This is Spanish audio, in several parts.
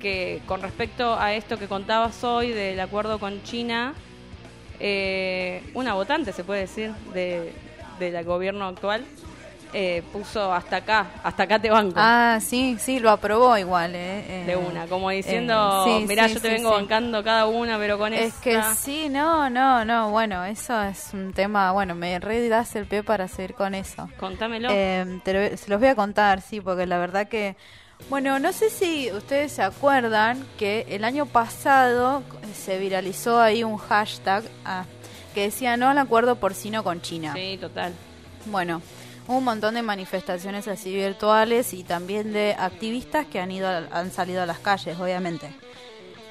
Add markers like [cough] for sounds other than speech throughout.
que con respecto a esto que contabas hoy del acuerdo con China, eh, una votante, se puede decir, de, del gobierno actual, eh, puso hasta acá, hasta acá te banco. Ah, sí, sí, lo aprobó igual, eh, de una, como diciendo, eh, mirá, yo te vengo bancando cada una, pero con Es que sí, no, no, no, bueno, eso es un tema, bueno, me re das el pie para seguir con eso. Contámelo. se los voy a contar, sí, porque la verdad que, bueno, no sé si ustedes se acuerdan que el año pasado se viralizó ahí un hashtag ah, que decía no al acuerdo porcino con China. Sí, total. Bueno, un montón de manifestaciones así virtuales y también de activistas que han ido han salido a las calles obviamente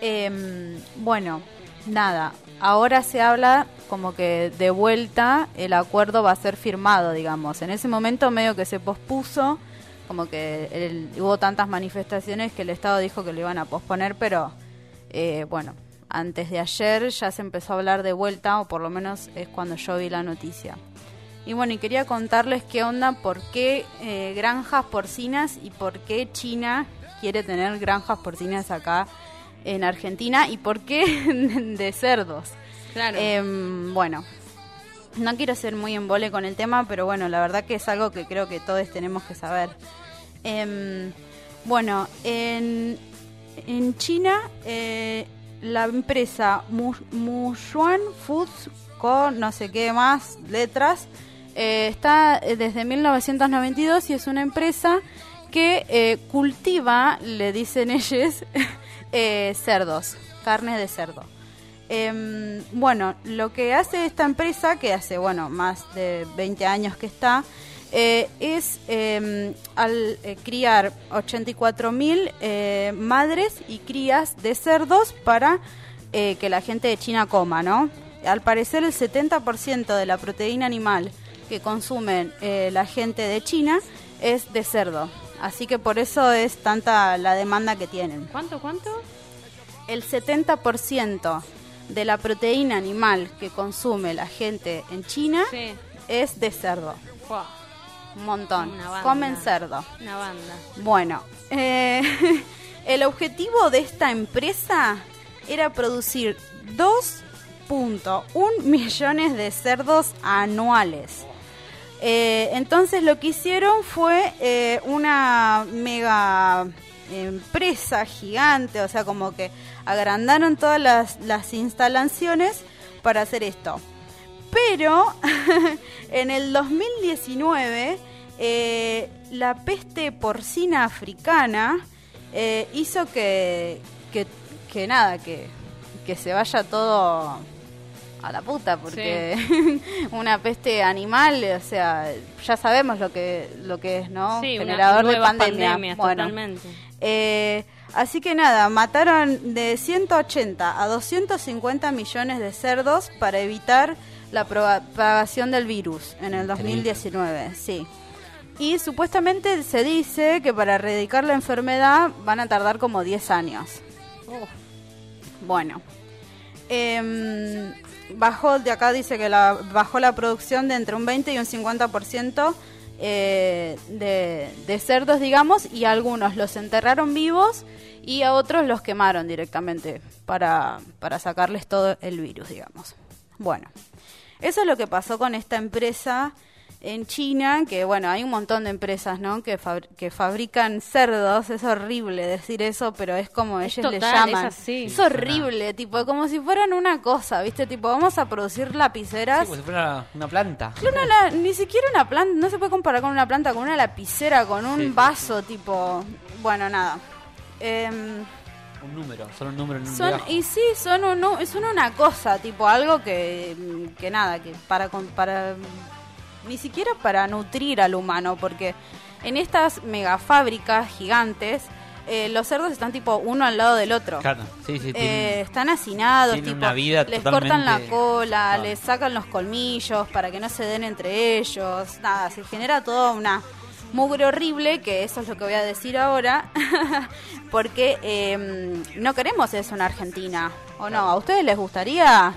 em, bueno nada ahora se habla como que de vuelta el acuerdo va a ser firmado digamos en ese momento medio que se pospuso como que hubo tantas manifestaciones que el estado dijo que lo iban a posponer pero eh, bueno antes de ayer ya se empezó a hablar de vuelta o por lo menos es cuando yo vi la noticia y bueno, y quería contarles qué onda, por qué eh, granjas porcinas y por qué China quiere tener granjas porcinas acá en Argentina y por qué [laughs] de cerdos. Claro. Em, bueno, no quiero ser muy embole con el tema, pero bueno, la verdad que es algo que creo que todos tenemos que saber. Em, bueno, en, en China eh, la empresa Mushuan Foods con no sé qué más letras eh, está eh, desde 1992 y es una empresa que eh, cultiva, le dicen ellos, [laughs] cerdos, carne de cerdo. Em, bueno, lo que hace esta empresa, que hace, bueno, más de 20 años que está, es em, al criar 84.000 madres y crías de cerdos para que la gente de China coma, ¿no? Al parecer el 70% de la proteína animal que consumen eh, la gente de China es de cerdo. Así que por eso es tanta la demanda que tienen. ¿Cuánto, cuánto? El 70% de la proteína animal que consume la gente en China es de cerdo. Un montón. Comen cerdo. Una banda. Bueno, eh, [laughs] el objetivo de esta empresa era producir 2.1 millones de cerdos anuales. Eh, entonces lo que hicieron fue eh, una mega empresa gigante, o sea, como que agrandaron todas las, instalaciones para hacer esto. Pero [laughs] en el 2019 eh, la peste porcina africana hizo que, que, que nada, que, que se vaya todo a la puta porque [laughs] una peste animal, o sea, ya sabemos lo que lo que es, ¿no? Generador de pandemia. totalmente. Eh, así que nada, mataron de 180 a 250 millones de cerdos para evitar la propagación del virus en el 2019, sí. Y supuestamente se dice que para erradicar la enfermedad van a tardar como 10 años. Bueno. Eh, bajó, de acá dice que la, bajó la producción de entre un 20 y un 50% eh, de, de cerdos, digamos, y algunos los enterraron vivos y a otros los quemaron directamente para, para sacarles todo el virus, digamos. Bueno, eso es lo que pasó con esta empresa en China, que bueno, hay un montón de empresas, ¿no? Que, que fabrican cerdos, es horrible decir eso, pero es como ellos le llaman. Es, horrible, tipo, como si fueran una cosa, ¿viste? Tipo, vamos a producir lapiceras. Sí, como si fuera una, planta. ni siquiera una planta, no se puede comparar con una planta, con una lapicera, con un vaso, tipo, bueno, nada. Em, un número, son un número en un son, Y sí, son, un, son una cosa, tipo algo que, que nada, que para, para ni siquiera para nutrir al humano, porque en estas megafábricas gigantes, eh, los cerdos están tipo uno al lado del otro. Claro, sí, sí. Eh, están hacinados, tipo, les cortan la cola, les sacan los colmillos para que no se den entre ellos. Nada, se genera toda una mugre horrible, que eso es lo que voy a decir ahora, [laughs] porque em, no queremos eso en Argentina, ¿o no? ¿A ustedes les gustaría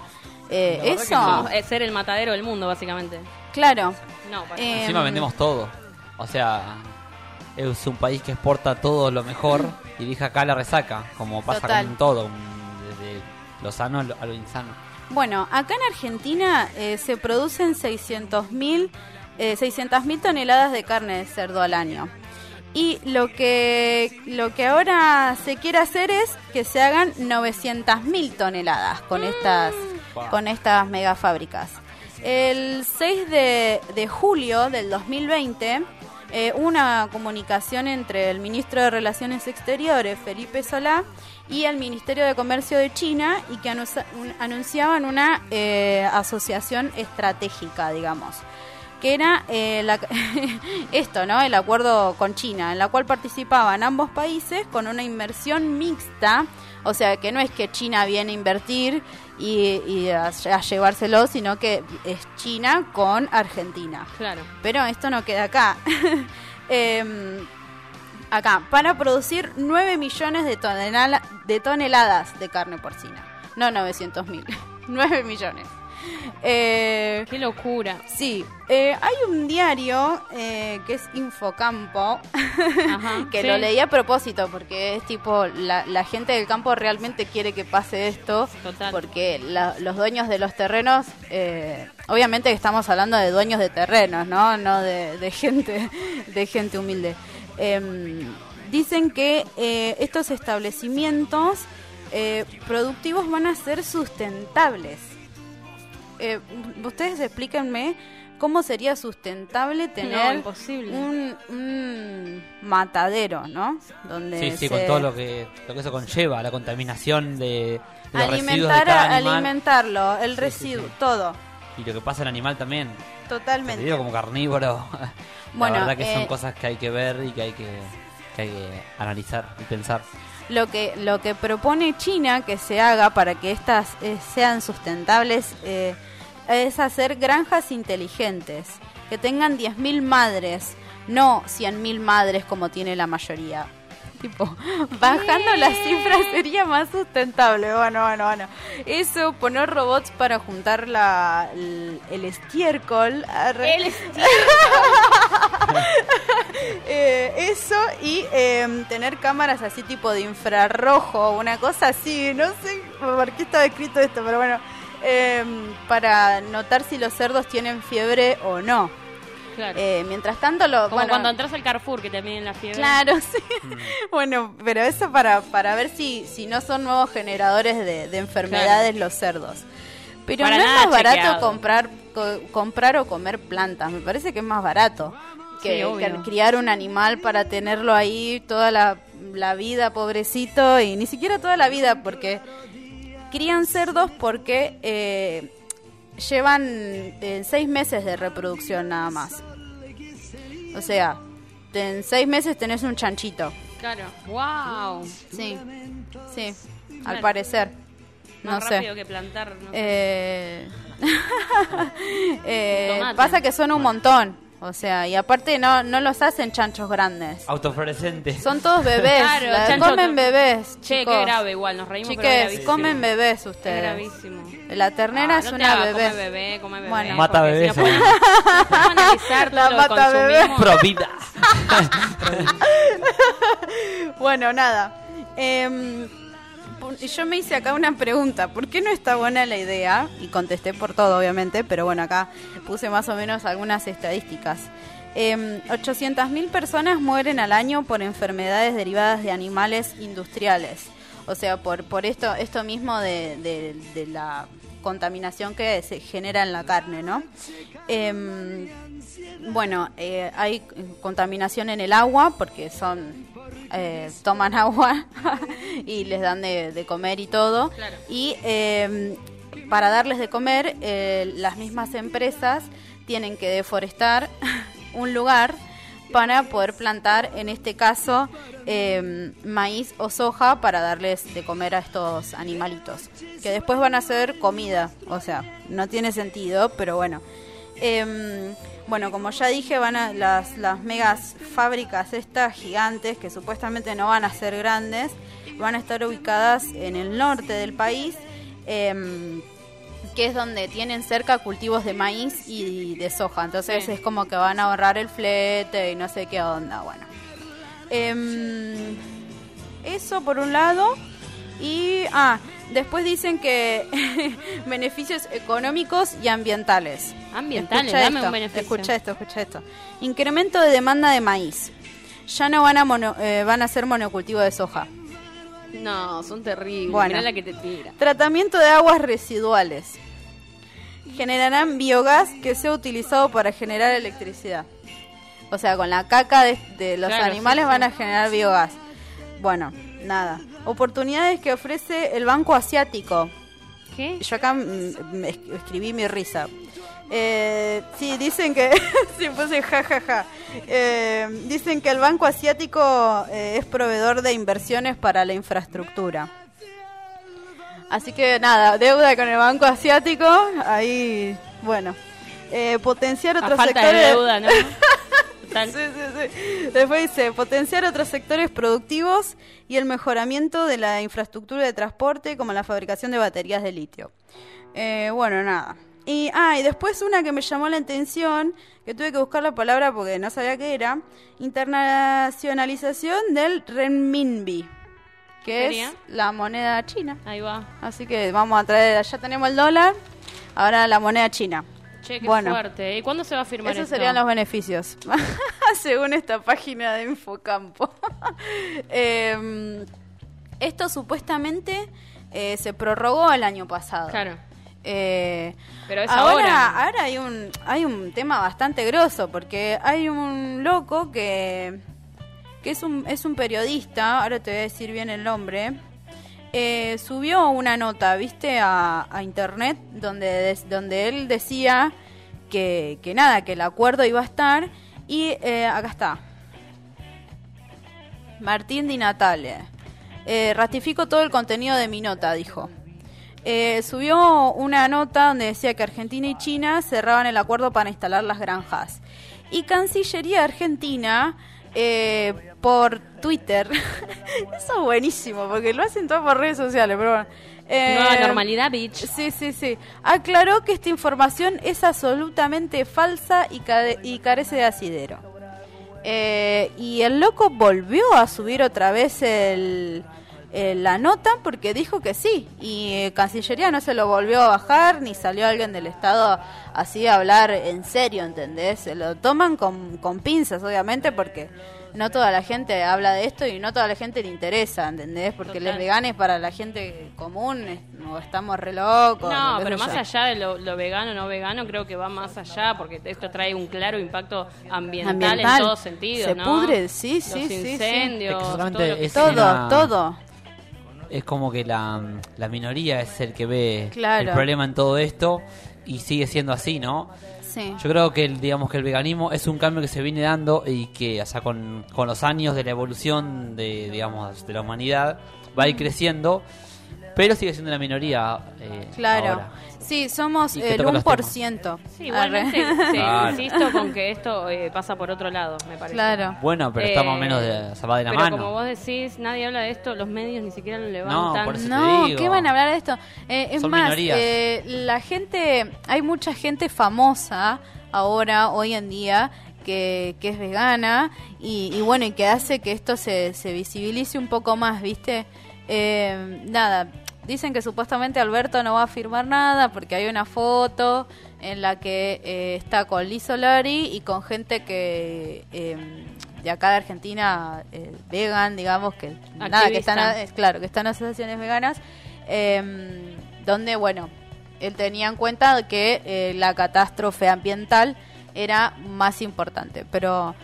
eh, eso? Es ser el matadero del mundo, básicamente. Claro. No, Encima vendemos todo. O sea, es un país que exporta todo lo mejor y deja acá la resaca, como pasa Total. con todo, un- desde lo sano a lo, insano. Bueno, acá en Argentina eh, se producen 600.000 eh, 600.000 toneladas de carne de cerdo al año. Y lo que, lo que ahora se quiere hacer es que se hagan 900.000 toneladas con estas, Wow. con estas megafábricas. El 6 de, julio del 2020, eh, una comunicación entre el ministro de Relaciones Exteriores, Felipe Solá, y el Ministerio de Comercio de China, y que anuncia- un- anunciaban una eh, asociación estratégica, digamos que era eh, [laughs] esto, ¿no? El acuerdo con China, en la cual participaban ambos países con una inversión mixta, o sea, que no es que China viene a invertir y, y a, a llevárselo, sino que es China con Argentina. Claro. Pero esto no queda acá. [laughs] Em, acá, para producir 9 millones de, tonela- de toneladas de carne porcina. No 900 mil, [laughs] 9 millones. [laughs] Eh, Qué locura. Sí, eh, hay un diario eh, que es Infocampo, Ajá, [laughs] que sí. lo leí a propósito porque es tipo, la, la gente del campo realmente quiere que pase esto, Total. porque la- los dueños de los terrenos, eh, obviamente que estamos hablando de dueños de terrenos, ¿no? No de, de gente, [laughs] de gente humilde. Em, dicen que eh, estos establecimientos eh, productivos van a ser sustentables eh, ustedes explíquenme cómo sería sustentable tener imposible. un, un matadero, ¿no? Donde Sí, sí, se- con todo lo que, lo que eso conlleva, la contaminación de, de los residuos de alimentar, cada animal alimentarlo, el Sí, residuo, sí. todo, y lo que pasa al animal también. Te totalmente. digo como carnívoro. [laughs] Bueno, la verdad que eh, son cosas que hay que ver y que hay que, que hay que analizar y pensar. Lo que lo que propone China que se haga para que estas eh, sean sustentables eh, es hacer granjas inteligentes que tengan 10.000 madres, no 100.000 madres como tiene la mayoría. Tipo, [laughs] bajando las cifras sería más sustentable. Bueno, bueno, bueno. Eso, poner robots para juntar la, el, el estiércol. El Eh, [laughs] eso y tener cámaras así tipo de infrarrojo, una cosa así, no sé por qué estaba escrito esto, pero bueno, eh, para notar si los cerdos tienen fiebre o no. Claro. Eh, mientras tanto, lo, Como bueno, cuando entras al Carrefour que te miden la fiebre. Claro, [laughs] sí. bueno, pero eso para, para ver si, si no son nuevos generadores de, de enfermedades los cerdos. Pero Para no es más barato chequeado. comprar co- comprar o comer plantas. Me parece que es más barato que, Sí, obvio. que criar un animal para tenerlo ahí toda la, la vida, pobrecito, y ni siquiera toda la vida, porque crían cerdos porque eh, llevan eh, seis meses de reproducción nada más. O sea, en seis meses tenés un chanchito. Claro. Wow. Sí, sí, al Claro. parecer. No Más sé. rápido que plantar. No. Eh, [laughs] eh, pasa que son un montón. O sea, y aparte no, no los hacen chanchos grandes. Autofluorescente. Son todos bebés. [laughs] Claro, la- chancho comen bebés. Che, chicos. qué grave igual, nos reímos pero es Chiques, gravísimo. comen bebés Es ustedes. gravísimo. La ternera Ah, es no una bebé. Come bebé, come bebé. Bueno. Mata bebés, Si analizar [laughs] La mata bebé. [laughs] Bueno, nada. Em, pu- yo me hice acá una pregunta. ¿Por qué no está buena la idea? Y contesté por todo, obviamente, pero bueno, acá puse más o menos algunas estadísticas. Em, 800.000 personas mueren al año por enfermedades derivadas de animales industriales. O sea, por, por esto, esto mismo de la contaminación que se genera en la carne, ¿no? Em, bueno, eh, hay contaminación en el agua porque son eh, toman agua [laughs] y les dan de, de comer y todo. Claro. Y eh, para darles de comer, eh, las mismas empresas tienen que deforestar [laughs] un lugar para poder plantar, en este caso, eh, maíz o soja para darles de comer a estos animalitos, que después van a ser comida, o sea, no tiene sentido, pero bueno. Em, bueno, como ya dije, van a las, las megas fábricas estas gigantes, que supuestamente no van a ser grandes, van a estar ubicadas en el norte del país, em, que es donde tienen cerca cultivos de maíz y de soja. Entonces Sí. es como que van a ahorrar el flete y no sé qué onda. Bueno. Em, eso por un lado. Y, ah, después dicen que [laughs] beneficios económicos y ambientales. Ambientales, Escucha dame esto, un beneficio. Escucha esto, escucha esto. Incremento de demanda de maíz. Ya no van a, mono- eh, van a hacer monocultivo de soja. No, son terribles. Bueno. Mirá la que te tira. Tratamiento de aguas residuales. Generarán biogás que sea utilizado para generar electricidad. O sea, con la caca de, de los Claro, animales sí, van a generar biogás. Bueno, nada. Oportunidades que ofrece el Banco Asiático. ¿Qué? Yo acá mm, escribí mi risa. Eh, sí, dicen que. [laughs] sí, puse jajaja. Eh, dicen que el Banco Asiático eh, es proveedor de inversiones para la infraestructura. Así que nada, deuda con el Banco Asiático. Ahí, bueno. Eh, potenciar A otros falta de sectores. deuda, ¿no? [laughs] Sí, sí, sí. Después dice, potenciar otros sectores productivos y el mejoramiento de la infraestructura de transporte, como la fabricación de baterías de litio. Eh, bueno, nada. Y, ah, y después una que me llamó la atención, que tuve que buscar la palabra porque no sabía qué era, internacionalización del renminbi, que Sería. es la moneda china. Ahí va. Así que vamos a traer, ya tenemos el dólar, ahora la moneda china. Che, qué Bueno. fuerte. ¿Y cuándo se va a firmar Esos esto? serían los beneficios, [laughs] según esta página de Infocampo. [laughs] Eh, esto supuestamente eh, se prorrogó el año pasado. Claro. Eh, Pero es ahora, ahora. ahora hay un hay un tema bastante grosso porque hay un loco que que es un es un periodista, ahora te voy a decir bien el nombre. eh, subió una nota, viste, a, a internet donde des- donde él decía que, que nada, que el acuerdo iba a estar y eh, acá está. Martín Di Natale. Eh, ratifico todo el contenido de mi nota, dijo. Eh, subió una nota donde decía que Argentina y China cerraban el acuerdo para instalar las granjas. Y Cancillería Argentina, eh, por Twitter, [laughs] eso es buenísimo, porque lo hacen todo por redes sociales, pero bueno. Eh, Nueva normalidad, bitch. Sí, sí, sí. Aclaró que esta información es absolutamente falsa y, carece de asidero. Eh, y el loco volvió a subir otra vez el, eh, la nota porque dijo que sí. Y eh, Cancillería no se lo volvió a bajar, ni salió alguien del Estado así a hablar en serio, ¿entendés? Se lo toman con, con pinzas, obviamente, porque no toda la gente habla de esto y no toda la gente le interesa, ¿entendés? Porque Total. les veganes para la gente común, es- no estamos re locos. No, pero más yo. allá de lo, lo vegano no vegano, creo que va más allá porque esto trae un claro impacto ambiental, en todos sentidos. Se ¿no? pudre, sí, Los sí, sí, sí. incendios, todo, solamente lo que es sea. Todo, una- todo. Es como que la, la minoría es el que ve Claro. el problema en todo esto y sigue siendo así, ¿no? Sí. Yo creo que el, digamos que el veganismo es un cambio que se viene dando y que, o sea, con, con los años de la evolución de, digamos, de la humanidad va a ir creciendo, pero sigue siendo la minoría. eh, Claro. ahora. Sí, somos el toca los 1%. Sí, igualmente [laughs] Claro. insisto con que esto eh, pasa por otro lado, me parece. Claro. Bueno, pero Eh, menos de, se va de la pero mano. como vos decís, nadie habla de esto, los medios ni siquiera lo levantan. por eso- te No, digo. ¿qué van a hablar de esto? Eh, es Son más, minorías. eh, la gente, hay mucha gente famosa ahora, hoy en día, que, que es vegana y, y bueno, y que hace que esto se, se visibilice un poco más, ¿viste? Eh, nada, dicen que supuestamente Alberto no va a firmar nada porque hay una foto en la que eh, está con Liz Solari y con gente que... eh, de acá de Argentina, eh, vegan, digamos, que nada, que están, claro, que están asociaciones veganas, eh, donde, bueno, él tenía en cuenta que eh, la catástrofe ambiental era más importante, pero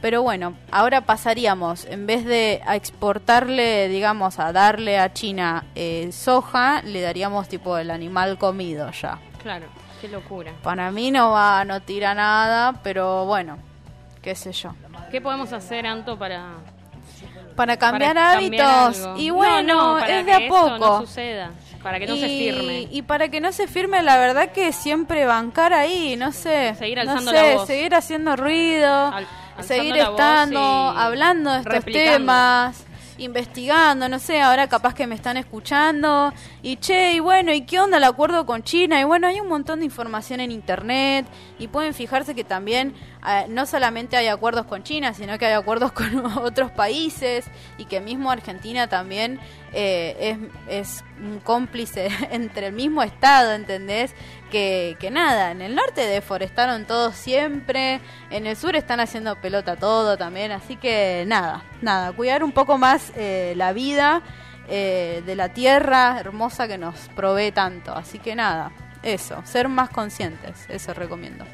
pero bueno, ahora pasaríamos, en vez de a exportarle, digamos, a darle a China eh, soja, le daríamos tipo el animal comido ya. Claro, qué locura. Para mí no va, no tira nada, pero bueno, qué sé yo. ¿Qué podemos hacer, Anto, para, Para cambiar para hábitos, y bueno, No, no, para es que de a poco. no suceda, para que no se firme. y para que no se firme, la verdad que siempre bancar ahí, no sé. Seguir no alzando sé, la voz. seguir haciendo ruido, Al- seguir estando, hablando de estos replicando. temas. investigando, no sé, ahora capaz que me están escuchando y che, y bueno, ¿y qué onda el acuerdo con China? Y bueno, hay un montón de información en internet y pueden fijarse que también eh, no solamente hay acuerdos con China, sino que hay acuerdos [laughs] con otros países y que mismo Argentina también eh, es, es un cómplice [laughs] entre el mismo Estado, ¿entendés? Que, que nada, en el norte deforestaron todo siempre, en el sur están haciendo pelota todo también, así que nada, nada, cuidar un poco más eh, la vida eh, de la tierra hermosa que nos provee tanto, así que nada, eso, ser más conscientes, eso recomiendo.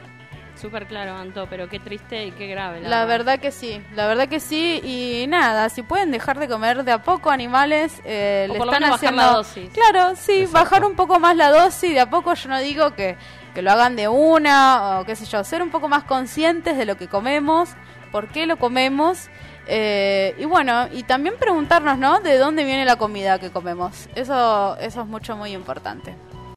Súper claro, Anto, pero qué triste y qué grave. La, verdad. que sí, la verdad que sí. Y nada, si pueden dejar de comer de a poco animales, eh, le están haciendo. Bajar la dosis. Claro, sí, bajar un poco más la dosis. De a poco yo no digo que, que lo hagan de una o qué sé yo, ser un poco más conscientes de lo que comemos, por qué lo comemos. Eh, y bueno, y también preguntarnos, ¿no? De dónde viene la comida que comemos. Eso, eso es mucho, muy importante.